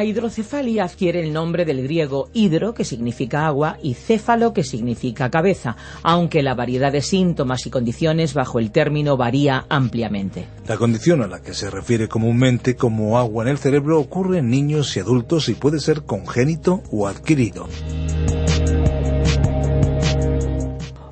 La hidrocefalia adquiere el nombre del griego hidro, que significa agua, y céfalo, que significa cabeza, aunque la variedad de síntomas y condiciones bajo el término varía ampliamente. La condición a la que se refiere comúnmente como agua en el cerebro ocurre en niños y adultos y puede ser congénito o adquirido.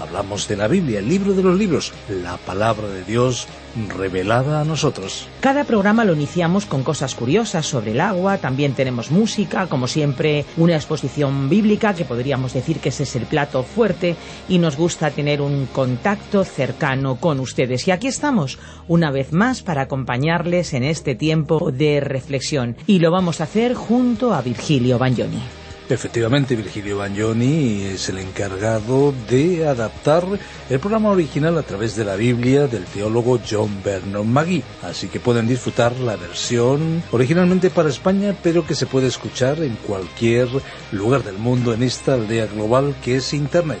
Hablamos de la Biblia, el libro de los libros, la palabra de Dios revelada a nosotros. Cada programa lo iniciamos con cosas curiosas sobre el agua, también tenemos música, como siempre una exposición bíblica, que podríamos decir que ese es el plato fuerte, y nos gusta tener un contacto cercano con ustedes. Y aquí estamos, una vez más, para acompañarles en este tiempo de reflexión, y lo vamos a hacer junto a Virgilio Bagnoni. Efectivamente, Virgilio Bagnoni es el encargado de adaptar el programa original a través de la Biblia del teólogo John Vernon Magee. Así que pueden disfrutar la versión originalmente para España, pero que se puede escuchar en cualquier lugar del mundo en esta aldea global que es Internet.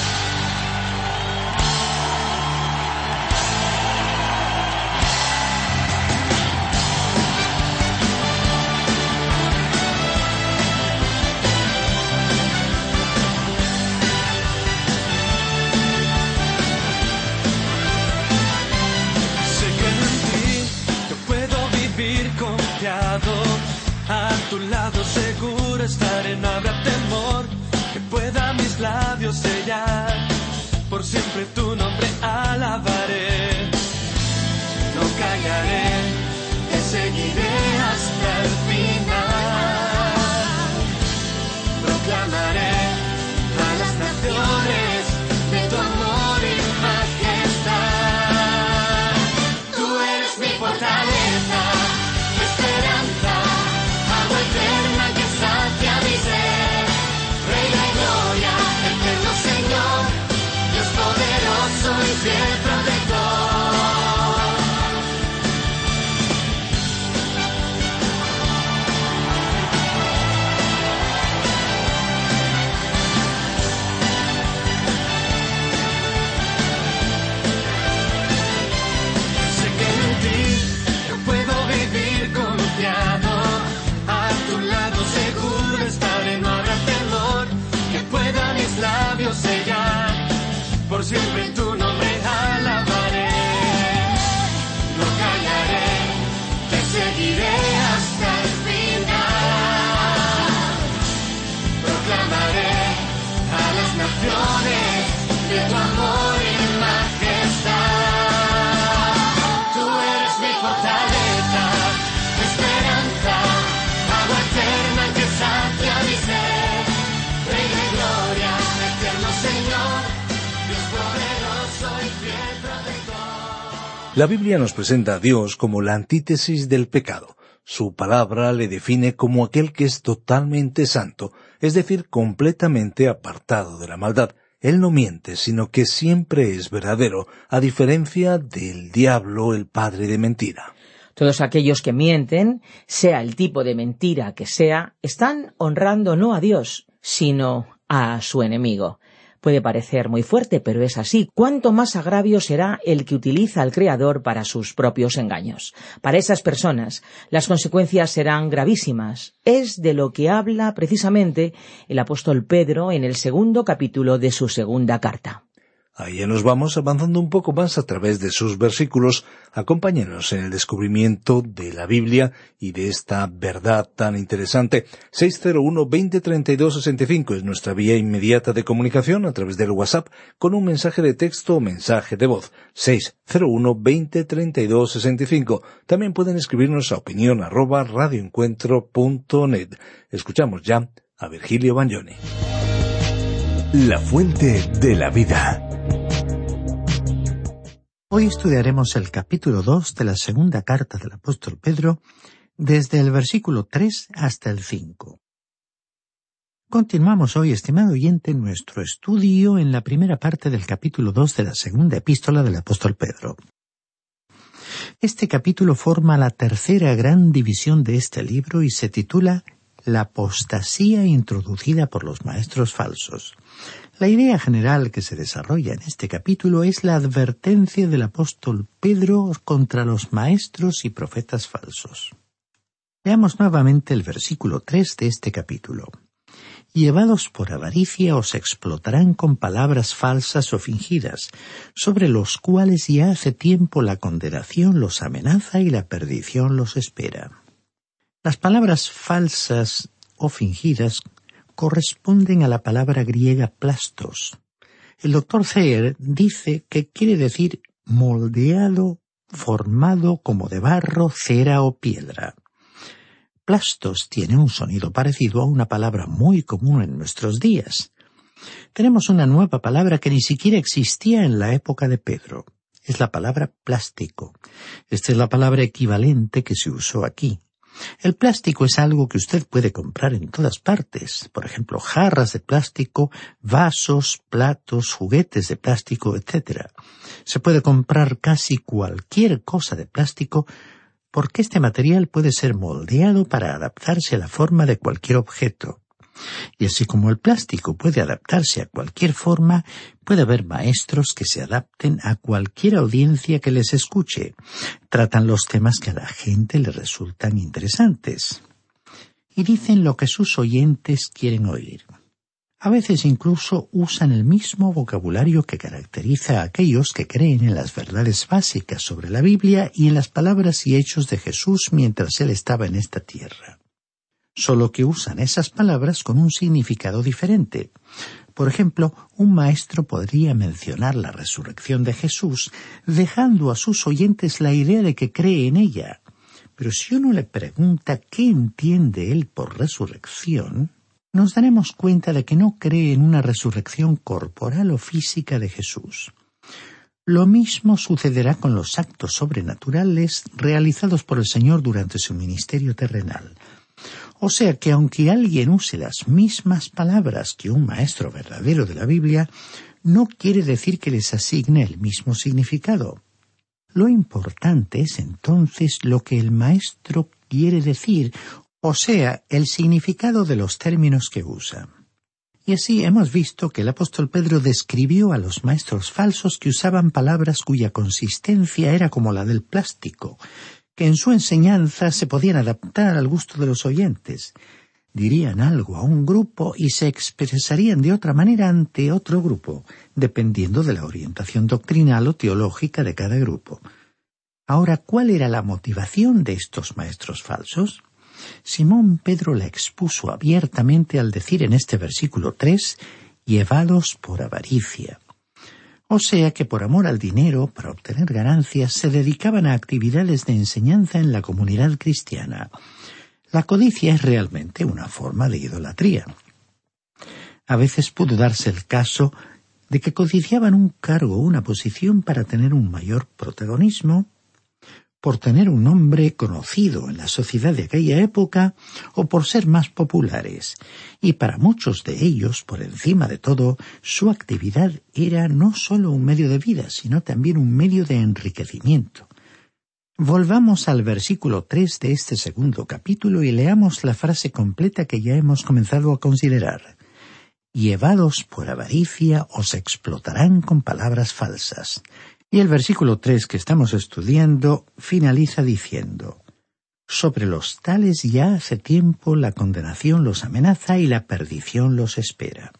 A tu lado seguro estaré, no habrá temor que pueda mis labios sellar. Por siempre tu nombre alabaré. No callaré, Yeah. La Biblia nos presenta a Dios como la antítesis del pecado. Su palabra le define como aquel que es totalmente santo, es decir, completamente apartado de la maldad. Él no miente, sino que siempre es verdadero, a diferencia del diablo, el padre de mentira. Todos aquellos que mienten, sea el tipo de mentira que sea, están honrando no a Dios, sino a su enemigo. Puede parecer muy fuerte, pero es así. ¿Cuánto más agravio será el que utiliza al Creador para sus propios engaños? Para esas personas, las consecuencias serán gravísimas. Es de lo que habla precisamente el apóstol Pedro en el segundo capítulo de su segunda carta. Ahí ya nos vamos avanzando un poco más a través de sus versículos. Acompáñenos en el descubrimiento de la Biblia y de esta verdad tan interesante. 601-2032-65 es nuestra vía inmediata de comunicación a través del WhatsApp con un mensaje de texto o mensaje de voz. 601-2032-65. También pueden escribirnos a opinión radioencuentro.net. Escuchamos ya a Virgilio Bagnoni. La fuente de la vida. Hoy estudiaremos el capítulo 2 de la segunda carta del apóstol Pedro, desde el versículo 3 hasta el 5. Continuamos hoy, estimado oyente, nuestro estudio en la primera parte del capítulo 2 de la segunda epístola del apóstol Pedro. Este capítulo forma la tercera gran división de este libro y se titula La apostasía introducida por los maestros falsos. La idea general que se desarrolla en este capítulo es la advertencia del apóstol Pedro contra los maestros y profetas falsos. Veamos nuevamente el versículo 3 de este capítulo. Llevados por avaricia os explotarán con palabras falsas o fingidas, sobre los cuales ya hace tiempo la condenación los amenaza y la perdición los espera. Las palabras falsas o fingidas corresponden a la palabra griega plastos. El doctor Zeyer dice que quiere decir moldeado, formado como de barro, cera o piedra. Plastos tiene un sonido parecido a una palabra muy común en nuestros días. Tenemos una nueva palabra que ni siquiera existía en la época de Pedro. Es la palabra plástico. Esta es la palabra equivalente que se usó aquí. El plástico es algo que usted puede comprar en todas partes, por ejemplo, jarras de plástico, vasos, platos, juguetes de plástico, etc. Se puede comprar casi cualquier cosa de plástico porque este material puede ser moldeado para adaptarse a la forma de cualquier objeto. Y así como el plástico puede adaptarse a cualquier forma, puede haber maestros que se adapten a cualquier audiencia que les escuche. Tratan los temas que a la gente le resultan interesantes. Y dicen lo que sus oyentes quieren oír. A veces incluso usan el mismo vocabulario que caracteriza a aquellos que creen en las verdades básicas sobre la Biblia y en las palabras y hechos de Jesús mientras él estaba en esta tierra solo que usan esas palabras con un significado diferente. Por ejemplo, un maestro podría mencionar la resurrección de Jesús, dejando a sus oyentes la idea de que cree en ella. Pero si uno le pregunta qué entiende él por resurrección, nos daremos cuenta de que no cree en una resurrección corporal o física de Jesús. Lo mismo sucederá con los actos sobrenaturales realizados por el Señor durante su ministerio terrenal. O sea que aunque alguien use las mismas palabras que un maestro verdadero de la Biblia, no quiere decir que les asigne el mismo significado. Lo importante es entonces lo que el maestro quiere decir, o sea, el significado de los términos que usa. Y así hemos visto que el apóstol Pedro describió a los maestros falsos que usaban palabras cuya consistencia era como la del plástico, que en su enseñanza se podían adaptar al gusto de los oyentes. Dirían algo a un grupo y se expresarían de otra manera ante otro grupo, dependiendo de la orientación doctrinal o teológica de cada grupo. Ahora, ¿cuál era la motivación de estos maestros falsos? Simón Pedro la expuso abiertamente al decir en este versículo tres, llevados por avaricia. O sea que por amor al dinero, para obtener ganancias, se dedicaban a actividades de enseñanza en la comunidad cristiana. La codicia es realmente una forma de idolatría. A veces pudo darse el caso de que codiciaban un cargo o una posición para tener un mayor protagonismo, por tener un nombre conocido en la sociedad de aquella época o por ser más populares, y para muchos de ellos, por encima de todo, su actividad era no sólo un medio de vida, sino también un medio de enriquecimiento. Volvamos al versículo tres de este segundo capítulo y leamos la frase completa que ya hemos comenzado a considerar. Llevados por avaricia os explotarán con palabras falsas. Y el versículo tres que estamos estudiando finaliza diciendo Sobre los tales ya hace tiempo la condenación los amenaza y la perdición los espera.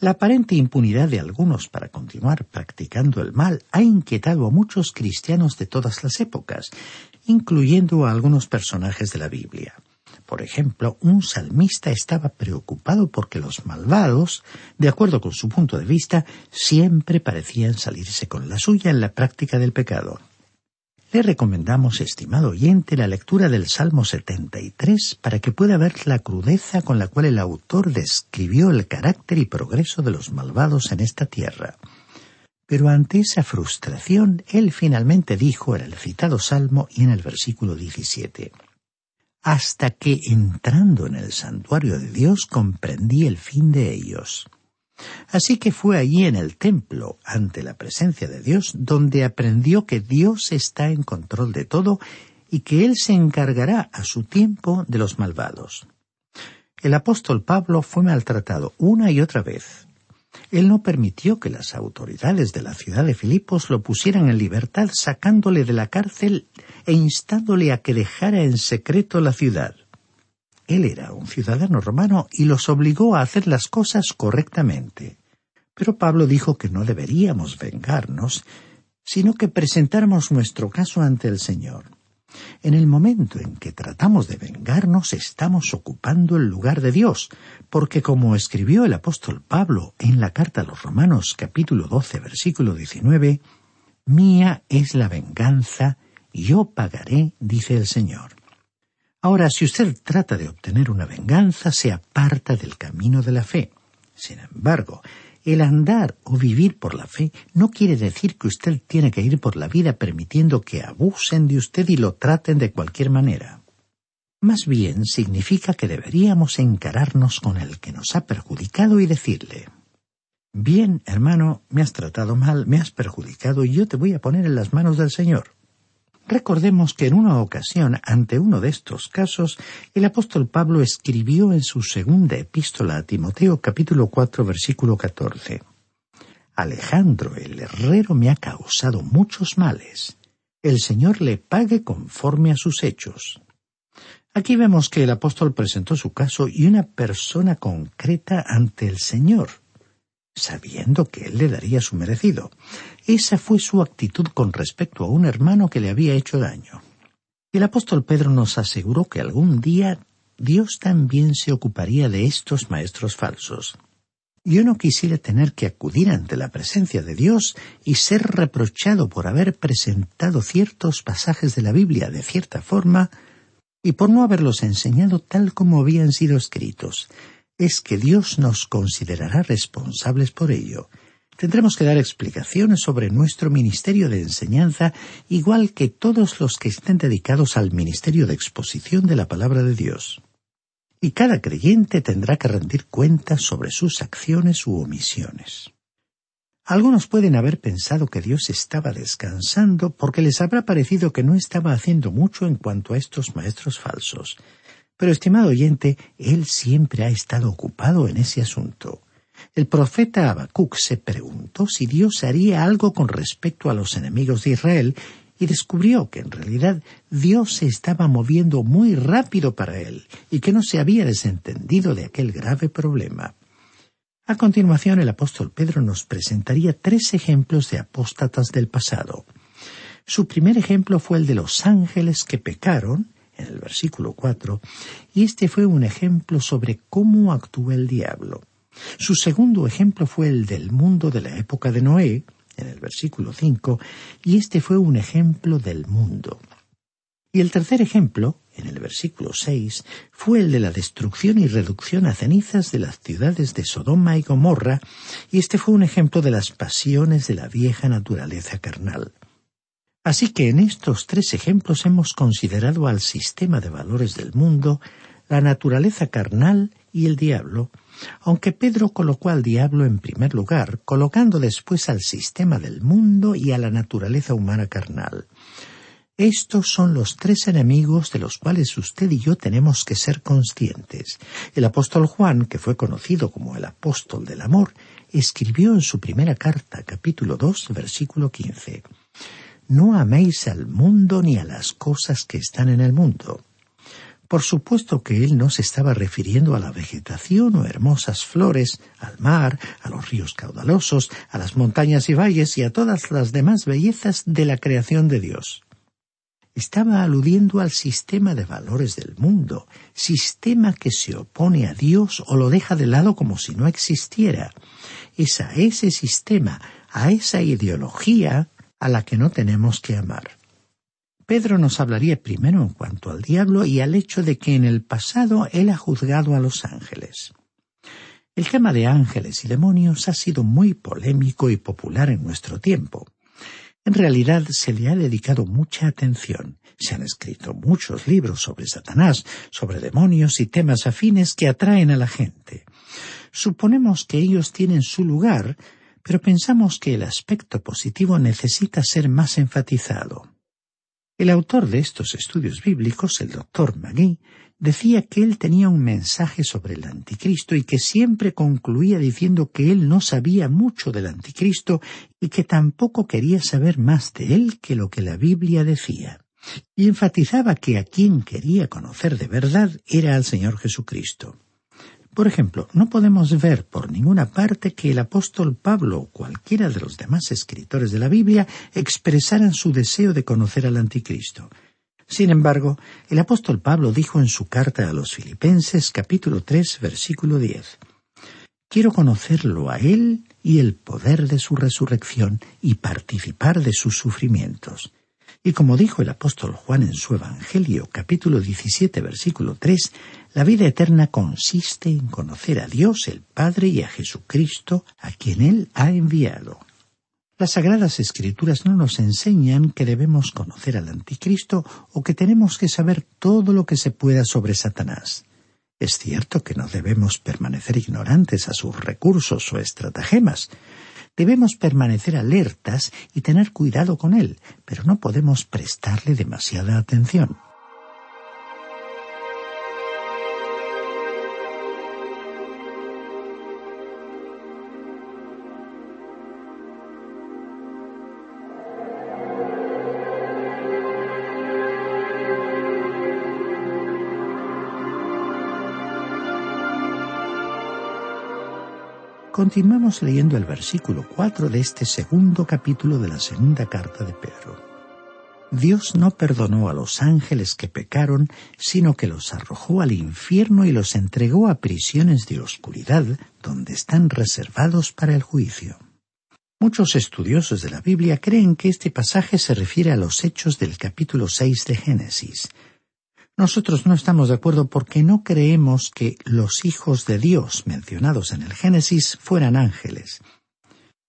La aparente impunidad de algunos para continuar practicando el mal ha inquietado a muchos cristianos de todas las épocas, incluyendo a algunos personajes de la Biblia. Por ejemplo, un salmista estaba preocupado porque los malvados, de acuerdo con su punto de vista, siempre parecían salirse con la suya en la práctica del pecado. Le recomendamos, estimado oyente, la lectura del Salmo 73 para que pueda ver la crudeza con la cual el autor describió el carácter y progreso de los malvados en esta tierra. Pero ante esa frustración, él finalmente dijo en el citado Salmo y en el versículo 17 hasta que entrando en el santuario de Dios comprendí el fin de ellos. Así que fue allí en el templo, ante la presencia de Dios, donde aprendió que Dios está en control de todo y que Él se encargará a su tiempo de los malvados. El apóstol Pablo fue maltratado una y otra vez. Él no permitió que las autoridades de la ciudad de Filipos lo pusieran en libertad sacándole de la cárcel e instándole a que dejara en secreto la ciudad. Él era un ciudadano romano y los obligó a hacer las cosas correctamente. Pero Pablo dijo que no deberíamos vengarnos, sino que presentáramos nuestro caso ante el Señor. En el momento en que tratamos de vengarnos estamos ocupando el lugar de Dios, porque como escribió el apóstol Pablo en la carta a los Romanos capítulo 12 versículo 19, Mía es la venganza, yo pagaré, dice el Señor. Ahora, si usted trata de obtener una venganza, se aparta del camino de la fe. Sin embargo, el andar o vivir por la fe no quiere decir que usted tiene que ir por la vida permitiendo que abusen de usted y lo traten de cualquier manera. Más bien significa que deberíamos encararnos con el que nos ha perjudicado y decirle Bien, hermano, me has tratado mal, me has perjudicado y yo te voy a poner en las manos del Señor. Recordemos que en una ocasión, ante uno de estos casos, el apóstol Pablo escribió en su segunda epístola a Timoteo capítulo 4 versículo 14. Alejandro el herrero me ha causado muchos males. El Señor le pague conforme a sus hechos. Aquí vemos que el apóstol presentó su caso y una persona concreta ante el Señor, sabiendo que él le daría su merecido. Esa fue su actitud con respecto a un hermano que le había hecho daño. El apóstol Pedro nos aseguró que algún día Dios también se ocuparía de estos maestros falsos. Yo no quisiera tener que acudir ante la presencia de Dios y ser reprochado por haber presentado ciertos pasajes de la Biblia de cierta forma y por no haberlos enseñado tal como habían sido escritos, es que Dios nos considerará responsables por ello. Tendremos que dar explicaciones sobre nuestro ministerio de enseñanza, igual que todos los que estén dedicados al ministerio de exposición de la palabra de Dios. Y cada creyente tendrá que rendir cuentas sobre sus acciones u omisiones. Algunos pueden haber pensado que Dios estaba descansando porque les habrá parecido que no estaba haciendo mucho en cuanto a estos maestros falsos. Pero, estimado oyente, él siempre ha estado ocupado en ese asunto. El profeta Habacuc se preguntó si Dios haría algo con respecto a los enemigos de Israel y descubrió que en realidad Dios se estaba moviendo muy rápido para él y que no se había desentendido de aquel grave problema. A continuación, el apóstol Pedro nos presentaría tres ejemplos de apóstatas del pasado. Su primer ejemplo fue el de los ángeles que pecaron en el versículo 4, y este fue un ejemplo sobre cómo actúa el diablo. Su segundo ejemplo fue el del mundo de la época de Noé, en el versículo 5, y este fue un ejemplo del mundo. Y el tercer ejemplo, en el versículo 6, fue el de la destrucción y reducción a cenizas de las ciudades de Sodoma y Gomorra, y este fue un ejemplo de las pasiones de la vieja naturaleza carnal. Así que en estos tres ejemplos hemos considerado al sistema de valores del mundo, la naturaleza carnal y el diablo, aunque Pedro colocó al diablo en primer lugar, colocando después al sistema del mundo y a la naturaleza humana carnal. Estos son los tres enemigos de los cuales usted y yo tenemos que ser conscientes. El apóstol Juan, que fue conocido como el apóstol del amor, escribió en su primera carta, capítulo 2, versículo 15, No améis al mundo ni a las cosas que están en el mundo. Por supuesto que él no se estaba refiriendo a la vegetación o hermosas flores, al mar, a los ríos caudalosos, a las montañas y valles y a todas las demás bellezas de la creación de Dios estaba aludiendo al sistema de valores del mundo, sistema que se opone a Dios o lo deja de lado como si no existiera. Es a ese sistema, a esa ideología, a la que no tenemos que amar. Pedro nos hablaría primero en cuanto al diablo y al hecho de que en el pasado él ha juzgado a los ángeles. El tema de ángeles y demonios ha sido muy polémico y popular en nuestro tiempo. En realidad se le ha dedicado mucha atención. Se han escrito muchos libros sobre Satanás, sobre demonios y temas afines que atraen a la gente. Suponemos que ellos tienen su lugar, pero pensamos que el aspecto positivo necesita ser más enfatizado. El autor de estos estudios bíblicos, el doctor Magui, decía que él tenía un mensaje sobre el anticristo y que siempre concluía diciendo que él no sabía mucho del anticristo y que tampoco quería saber más de él que lo que la Biblia decía. Y enfatizaba que a quien quería conocer de verdad era al Señor Jesucristo. Por ejemplo, no podemos ver por ninguna parte que el apóstol Pablo o cualquiera de los demás escritores de la Biblia expresaran su deseo de conocer al anticristo. Sin embargo, el apóstol Pablo dijo en su carta a los Filipenses capítulo 3 versículo 10 Quiero conocerlo a Él y el poder de su resurrección y participar de sus sufrimientos. Y como dijo el apóstol Juan en su Evangelio capítulo 17 versículo 3, la vida eterna consiste en conocer a Dios el Padre y a Jesucristo a quien Él ha enviado. Las Sagradas Escrituras no nos enseñan que debemos conocer al Anticristo o que tenemos que saber todo lo que se pueda sobre Satanás. Es cierto que no debemos permanecer ignorantes a sus recursos o estratagemas. Debemos permanecer alertas y tener cuidado con él, pero no podemos prestarle demasiada atención. Continuamos leyendo el versículo 4 de este segundo capítulo de la segunda carta de Pedro. Dios no perdonó a los ángeles que pecaron, sino que los arrojó al infierno y los entregó a prisiones de oscuridad, donde están reservados para el juicio. Muchos estudiosos de la Biblia creen que este pasaje se refiere a los hechos del capítulo 6 de Génesis, nosotros no estamos de acuerdo porque no creemos que los hijos de Dios mencionados en el Génesis fueran ángeles.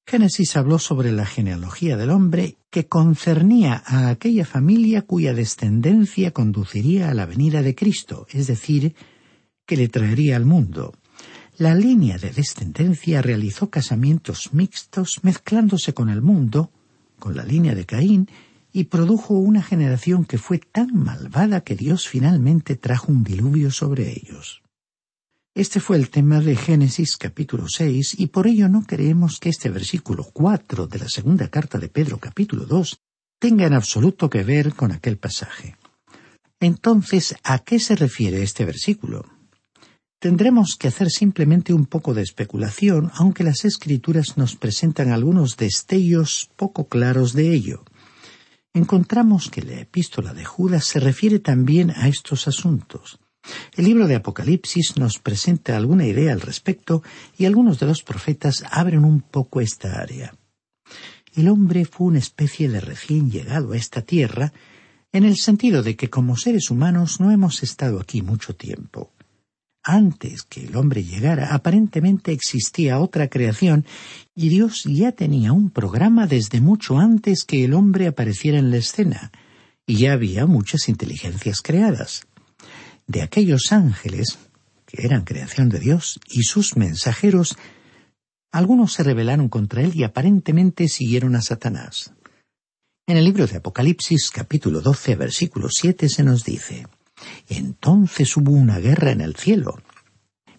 Génesis habló sobre la genealogía del hombre que concernía a aquella familia cuya descendencia conduciría a la venida de Cristo, es decir, que le traería al mundo. La línea de descendencia realizó casamientos mixtos mezclándose con el mundo, con la línea de Caín y produjo una generación que fue tan malvada que Dios finalmente trajo un diluvio sobre ellos. Este fue el tema de Génesis capítulo 6 y por ello no creemos que este versículo 4 de la segunda carta de Pedro capítulo 2 tenga en absoluto que ver con aquel pasaje. Entonces, ¿a qué se refiere este versículo? Tendremos que hacer simplemente un poco de especulación, aunque las escrituras nos presentan algunos destellos poco claros de ello encontramos que la epístola de Judas se refiere también a estos asuntos. El libro de Apocalipsis nos presenta alguna idea al respecto y algunos de los profetas abren un poco esta área. El hombre fue una especie de recién llegado a esta tierra, en el sentido de que como seres humanos no hemos estado aquí mucho tiempo antes que el hombre llegara, aparentemente existía otra creación y Dios ya tenía un programa desde mucho antes que el hombre apareciera en la escena, y ya había muchas inteligencias creadas. De aquellos ángeles, que eran creación de Dios, y sus mensajeros, algunos se rebelaron contra él y aparentemente siguieron a Satanás. En el libro de Apocalipsis capítulo 12 versículo 7 se nos dice, Entonces hubo una guerra en el cielo.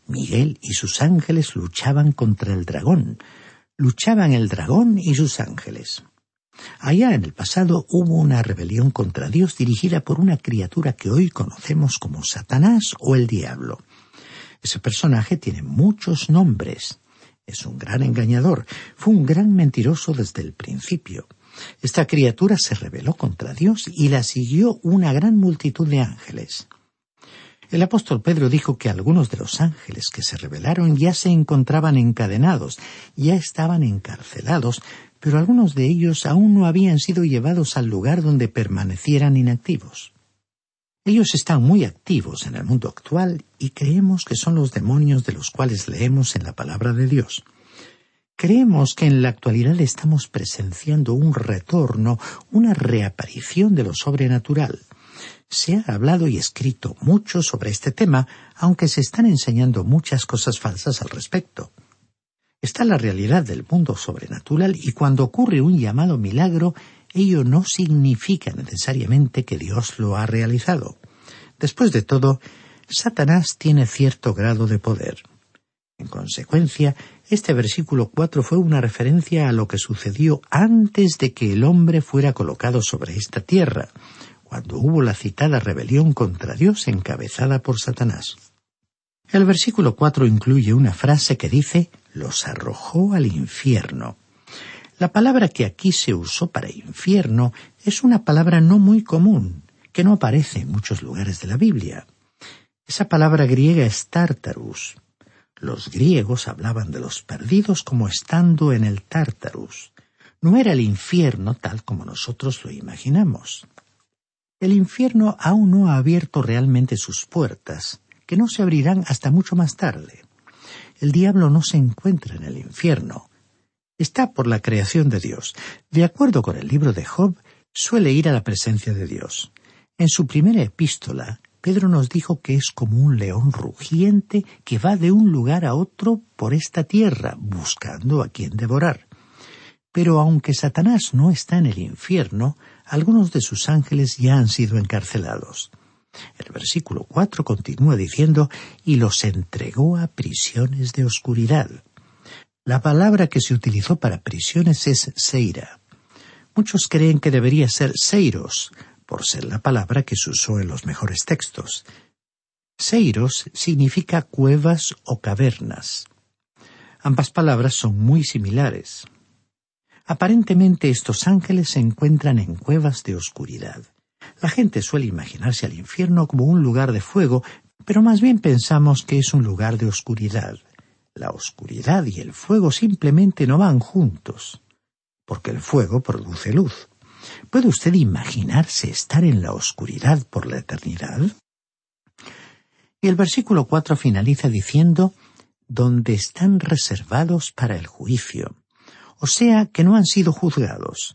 Miguel y sus ángeles luchaban contra el dragón. Luchaban el dragón y sus ángeles. Allá en el pasado hubo una rebelión contra Dios dirigida por una criatura que hoy conocemos como Satanás o el diablo. Ese personaje tiene muchos nombres. Es un gran engañador. Fue un gran mentiroso desde el principio. Esta criatura se rebeló contra Dios y la siguió una gran multitud de ángeles. El apóstol Pedro dijo que algunos de los ángeles que se rebelaron ya se encontraban encadenados, ya estaban encarcelados, pero algunos de ellos aún no habían sido llevados al lugar donde permanecieran inactivos. Ellos están muy activos en el mundo actual y creemos que son los demonios de los cuales leemos en la palabra de Dios. Creemos que en la actualidad estamos presenciando un retorno, una reaparición de lo sobrenatural. Se ha hablado y escrito mucho sobre este tema, aunque se están enseñando muchas cosas falsas al respecto. Está la realidad del mundo sobrenatural y cuando ocurre un llamado milagro, ello no significa necesariamente que Dios lo ha realizado. Después de todo, Satanás tiene cierto grado de poder. En consecuencia, este versículo cuatro fue una referencia a lo que sucedió antes de que el hombre fuera colocado sobre esta tierra, cuando hubo la citada rebelión contra Dios encabezada por Satanás. El versículo cuatro incluye una frase que dice los arrojó al infierno. La palabra que aquí se usó para infierno es una palabra no muy común, que no aparece en muchos lugares de la Biblia. Esa palabra griega es Tartarus, los griegos hablaban de los perdidos como estando en el Tártarus. No era el infierno tal como nosotros lo imaginamos. El infierno aún no ha abierto realmente sus puertas, que no se abrirán hasta mucho más tarde. El diablo no se encuentra en el infierno. Está por la creación de Dios. De acuerdo con el libro de Job, suele ir a la presencia de Dios. En su primera epístola, Pedro nos dijo que es como un león rugiente que va de un lugar a otro por esta tierra, buscando a quien devorar. Pero aunque Satanás no está en el infierno, algunos de sus ángeles ya han sido encarcelados. El versículo cuatro continúa diciendo y los entregó a prisiones de oscuridad. La palabra que se utilizó para prisiones es seira. Muchos creen que debería ser seiros, por ser la palabra que se usó en los mejores textos. Seiros significa cuevas o cavernas. Ambas palabras son muy similares. Aparentemente estos ángeles se encuentran en cuevas de oscuridad. La gente suele imaginarse al infierno como un lugar de fuego, pero más bien pensamos que es un lugar de oscuridad. La oscuridad y el fuego simplemente no van juntos, porque el fuego produce luz. ¿Puede usted imaginarse estar en la oscuridad por la eternidad? Y el versículo cuatro finaliza diciendo donde están reservados para el juicio, o sea que no han sido juzgados.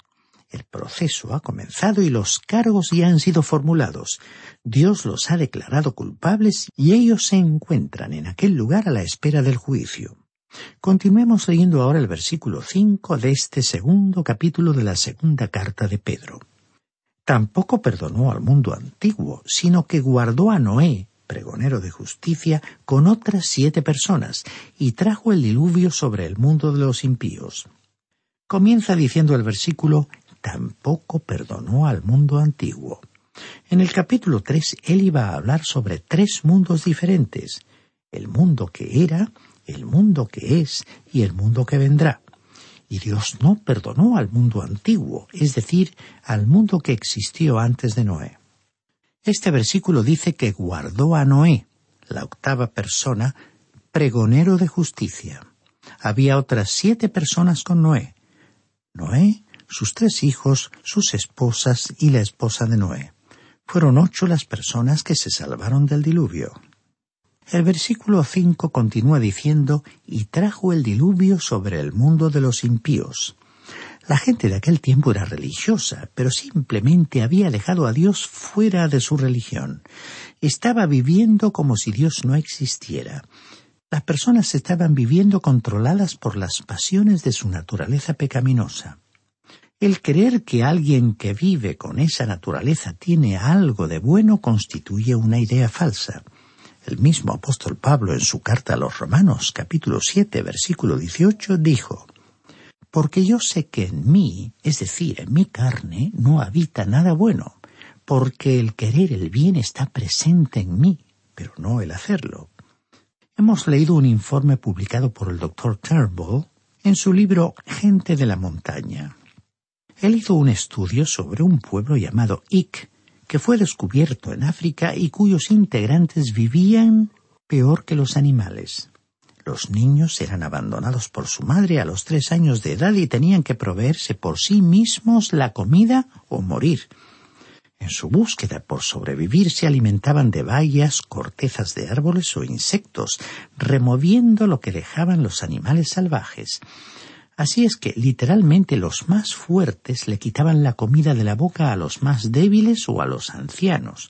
El proceso ha comenzado y los cargos ya han sido formulados. Dios los ha declarado culpables y ellos se encuentran en aquel lugar a la espera del juicio. Continuemos leyendo ahora el versículo cinco de este segundo capítulo de la segunda carta de Pedro. Tampoco perdonó al mundo antiguo, sino que guardó a Noé, pregonero de justicia, con otras siete personas, y trajo el diluvio sobre el mundo de los impíos. Comienza diciendo el versículo tampoco perdonó al mundo antiguo. En el capítulo tres él iba a hablar sobre tres mundos diferentes, el mundo que era, el mundo que es y el mundo que vendrá. Y Dios no perdonó al mundo antiguo, es decir, al mundo que existió antes de Noé. Este versículo dice que guardó a Noé, la octava persona, pregonero de justicia. Había otras siete personas con Noé. Noé, sus tres hijos, sus esposas y la esposa de Noé. Fueron ocho las personas que se salvaron del diluvio. El versículo cinco continúa diciendo y trajo el diluvio sobre el mundo de los impíos. La gente de aquel tiempo era religiosa, pero simplemente había dejado a Dios fuera de su religión. Estaba viviendo como si Dios no existiera. Las personas estaban viviendo controladas por las pasiones de su naturaleza pecaminosa. El creer que alguien que vive con esa naturaleza tiene algo de bueno constituye una idea falsa. El mismo apóstol Pablo en su carta a los Romanos capítulo 7 versículo 18 dijo, Porque yo sé que en mí, es decir, en mi carne, no habita nada bueno, porque el querer el bien está presente en mí, pero no el hacerlo. Hemos leído un informe publicado por el doctor Turnbull en su libro Gente de la Montaña. Él hizo un estudio sobre un pueblo llamado Ik, que fue descubierto en África y cuyos integrantes vivían peor que los animales. Los niños eran abandonados por su madre a los tres años de edad y tenían que proveerse por sí mismos la comida o morir. En su búsqueda por sobrevivir se alimentaban de bayas, cortezas de árboles o insectos, removiendo lo que dejaban los animales salvajes. Así es que literalmente los más fuertes le quitaban la comida de la boca a los más débiles o a los ancianos.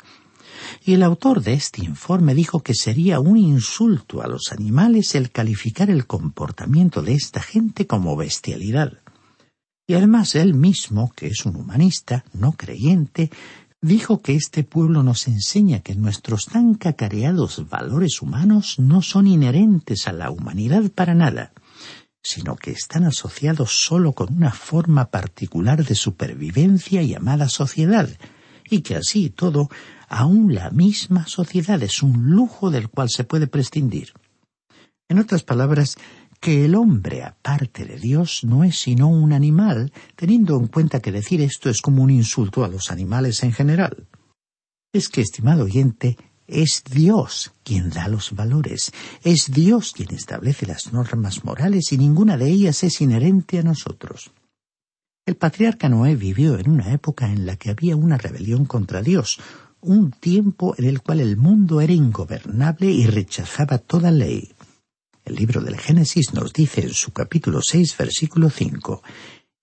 Y el autor de este informe dijo que sería un insulto a los animales el calificar el comportamiento de esta gente como bestialidad. Y además él mismo, que es un humanista, no creyente, dijo que este pueblo nos enseña que nuestros tan cacareados valores humanos no son inherentes a la humanidad para nada, sino que están asociados solo con una forma particular de supervivencia llamada sociedad, y que así todo, aun la misma sociedad es un lujo del cual se puede prescindir. En otras palabras, que el hombre, aparte de Dios, no es sino un animal, teniendo en cuenta que decir esto es como un insulto a los animales en general. Es que, estimado oyente, es Dios quien da los valores, es Dios quien establece las normas morales y ninguna de ellas es inherente a nosotros. El patriarca Noé vivió en una época en la que había una rebelión contra Dios, un tiempo en el cual el mundo era ingobernable y rechazaba toda ley. El libro del Génesis nos dice en su capítulo seis, versículo cinco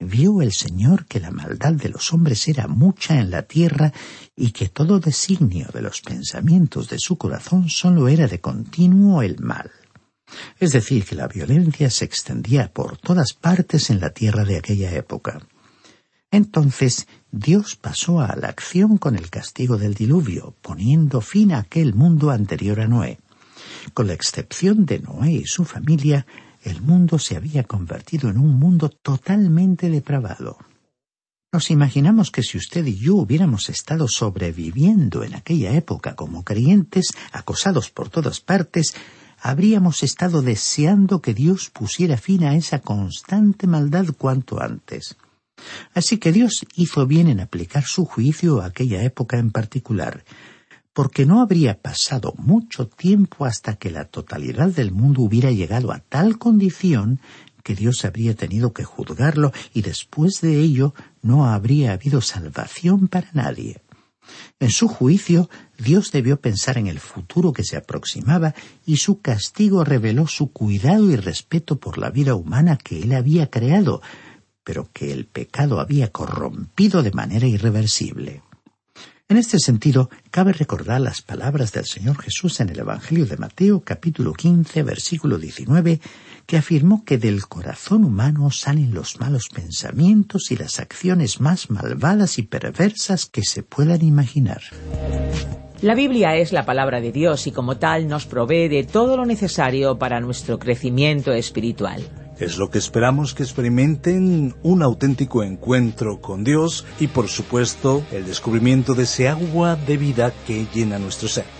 vio el Señor que la maldad de los hombres era mucha en la tierra y que todo designio de los pensamientos de su corazón sólo era de continuo el mal. Es decir, que la violencia se extendía por todas partes en la tierra de aquella época. Entonces Dios pasó a la acción con el castigo del diluvio, poniendo fin a aquel mundo anterior a Noé. Con la excepción de Noé y su familia, el mundo se había convertido en un mundo totalmente depravado. Nos imaginamos que si usted y yo hubiéramos estado sobreviviendo en aquella época como creyentes, acosados por todas partes, habríamos estado deseando que Dios pusiera fin a esa constante maldad cuanto antes. Así que Dios hizo bien en aplicar su juicio a aquella época en particular, porque no habría pasado mucho tiempo hasta que la totalidad del mundo hubiera llegado a tal condición que Dios habría tenido que juzgarlo y después de ello no habría habido salvación para nadie. En su juicio, Dios debió pensar en el futuro que se aproximaba y su castigo reveló su cuidado y respeto por la vida humana que él había creado, pero que el pecado había corrompido de manera irreversible. En este sentido, cabe recordar las palabras del Señor Jesús en el Evangelio de Mateo capítulo 15 versículo 19, que afirmó que del corazón humano salen los malos pensamientos y las acciones más malvadas y perversas que se puedan imaginar. La Biblia es la palabra de Dios y como tal nos provee de todo lo necesario para nuestro crecimiento espiritual. Es lo que esperamos que experimenten un auténtico encuentro con Dios y por supuesto el descubrimiento de ese agua de vida que llena nuestro ser.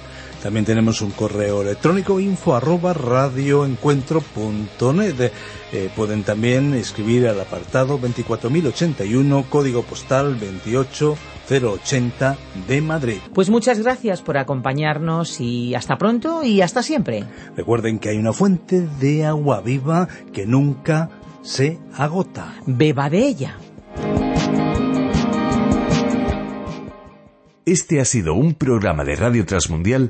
También tenemos un correo electrónico info arroba radioencuentro.net. Eh, pueden también escribir al apartado 24081, código postal 28080 de Madrid. Pues muchas gracias por acompañarnos y hasta pronto y hasta siempre. Recuerden que hay una fuente de agua viva que nunca se agota. Beba de ella. Este ha sido un programa de Radio Transmundial